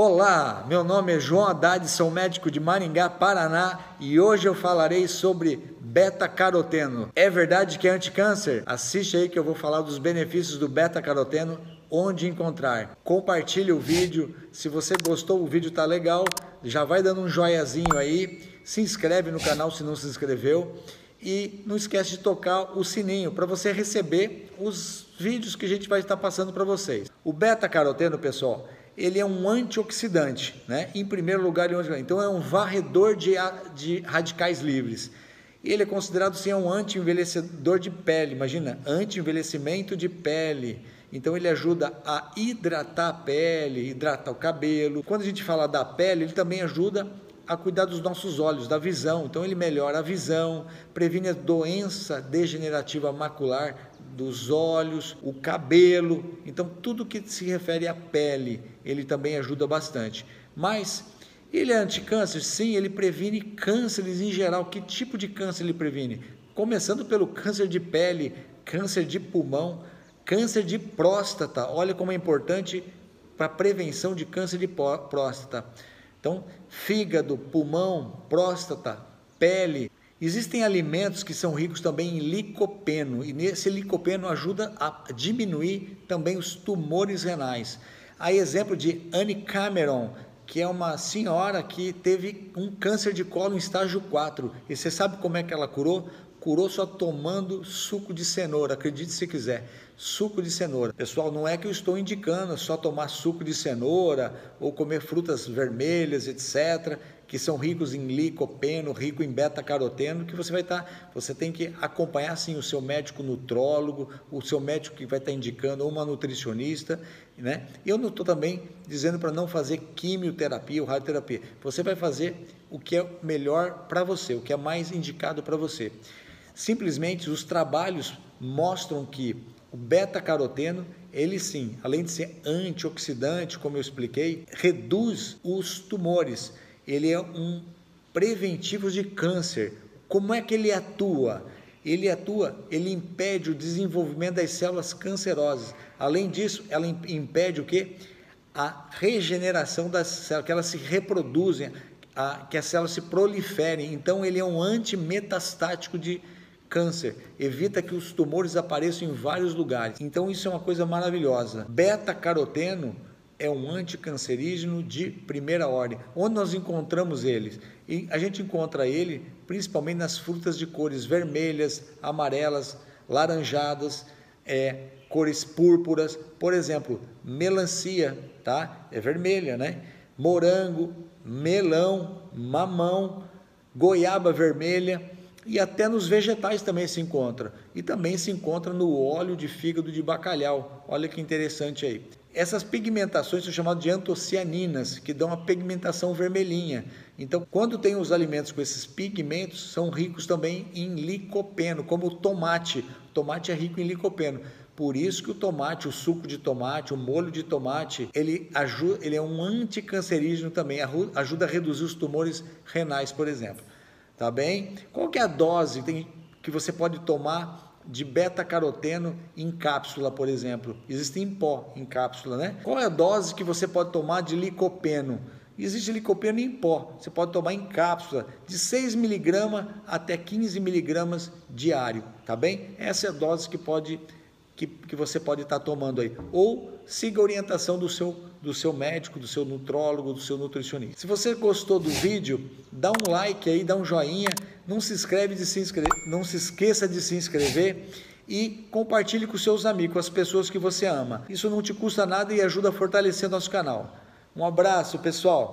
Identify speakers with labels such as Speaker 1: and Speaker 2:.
Speaker 1: Olá, meu nome é João Haddad, sou médico de Maringá, Paraná e hoje eu falarei sobre beta-caroteno. É verdade que é anticâncer? Assiste aí que eu vou falar dos benefícios do beta-caroteno, onde encontrar. Compartilhe o vídeo, se você gostou, o vídeo tá legal, já vai dando um joiazinho aí, se inscreve no canal se não se inscreveu e não esquece de tocar o sininho para você receber os vídeos que a gente vai estar passando para vocês. O beta-caroteno, pessoal, ele é um antioxidante, né? Em primeiro lugar, então é um varredor de, de radicais livres. Ele é considerado sim um anti-envelhecedor de pele, imagina, anti-envelhecimento de pele. Então ele ajuda a hidratar a pele, hidratar o cabelo. Quando a gente fala da pele, ele também ajuda a cuidar dos nossos olhos, da visão. Então ele melhora a visão, previne a doença degenerativa macular, dos olhos, o cabelo. Então, tudo que se refere à pele, ele também ajuda bastante. Mas ele é anticâncer? Sim, ele previne cânceres em geral. Que tipo de câncer ele previne? Começando pelo câncer de pele, câncer de pulmão, câncer de próstata. Olha como é importante para a prevenção de câncer de próstata. Então, fígado, pulmão, próstata, pele, Existem alimentos que são ricos também em licopeno e esse licopeno ajuda a diminuir também os tumores renais. Há exemplo de Anne Cameron, que é uma senhora que teve um câncer de colo em estágio 4. E você sabe como é que ela curou? Curou só tomando suco de cenoura, acredite se quiser, suco de cenoura. Pessoal, não é que eu estou indicando só tomar suco de cenoura ou comer frutas vermelhas, etc que são ricos em licopeno, rico em beta-caroteno, que você vai estar, tá, você tem que acompanhar sim o seu médico nutrólogo, o seu médico que vai estar tá indicando, ou uma nutricionista, né? Eu não estou também dizendo para não fazer quimioterapia ou radioterapia. Você vai fazer o que é melhor para você, o que é mais indicado para você. Simplesmente os trabalhos mostram que o beta-caroteno, ele sim, além de ser antioxidante, como eu expliquei, reduz os tumores ele é um preventivo de câncer. Como é que ele atua? Ele atua, ele impede o desenvolvimento das células cancerosas. Além disso, ela impede o que? A regeneração das células, que elas se reproduzem, a, que as células se proliferem. Então, ele é um antimetastático de câncer, evita que os tumores apareçam em vários lugares. Então, isso é uma coisa maravilhosa. Beta-caroteno é um anticancerígeno de primeira ordem. Onde nós encontramos eles? E a gente encontra ele principalmente nas frutas de cores vermelhas, amarelas, laranjadas, é, cores púrpuras. Por exemplo, melancia, tá? É vermelha, né? Morango, melão, mamão, goiaba vermelha e até nos vegetais também se encontra. E também se encontra no óleo de fígado de bacalhau. Olha que interessante aí. Essas pigmentações são chamadas de antocianinas, que dão a pigmentação vermelhinha. Então, quando tem os alimentos com esses pigmentos, são ricos também em licopeno, como o tomate. O tomate é rico em licopeno. Por isso que o tomate, o suco de tomate, o molho de tomate, ele, ajuda, ele é um anticancerígeno também, ajuda a reduzir os tumores renais, por exemplo. Tá bem? Qual que é a dose que você pode tomar de beta-caroteno em cápsula, por exemplo. Existe em pó, em cápsula, né? Qual é a dose que você pode tomar de licopeno? Existe licopeno em pó, você pode tomar em cápsula, de 6 miligramas até 15 miligramas diário, tá bem? Essa é a dose que pode que, que você pode estar tomando aí. Ou siga a orientação do seu, do seu médico, do seu nutrólogo, do seu nutricionista. Se você gostou do vídeo, dá um like aí, dá um joinha, não se inscreve de se inscrever, não se esqueça de se inscrever e compartilhe com seus amigos, com as pessoas que você ama. Isso não te custa nada e ajuda a fortalecer nosso canal. Um abraço, pessoal.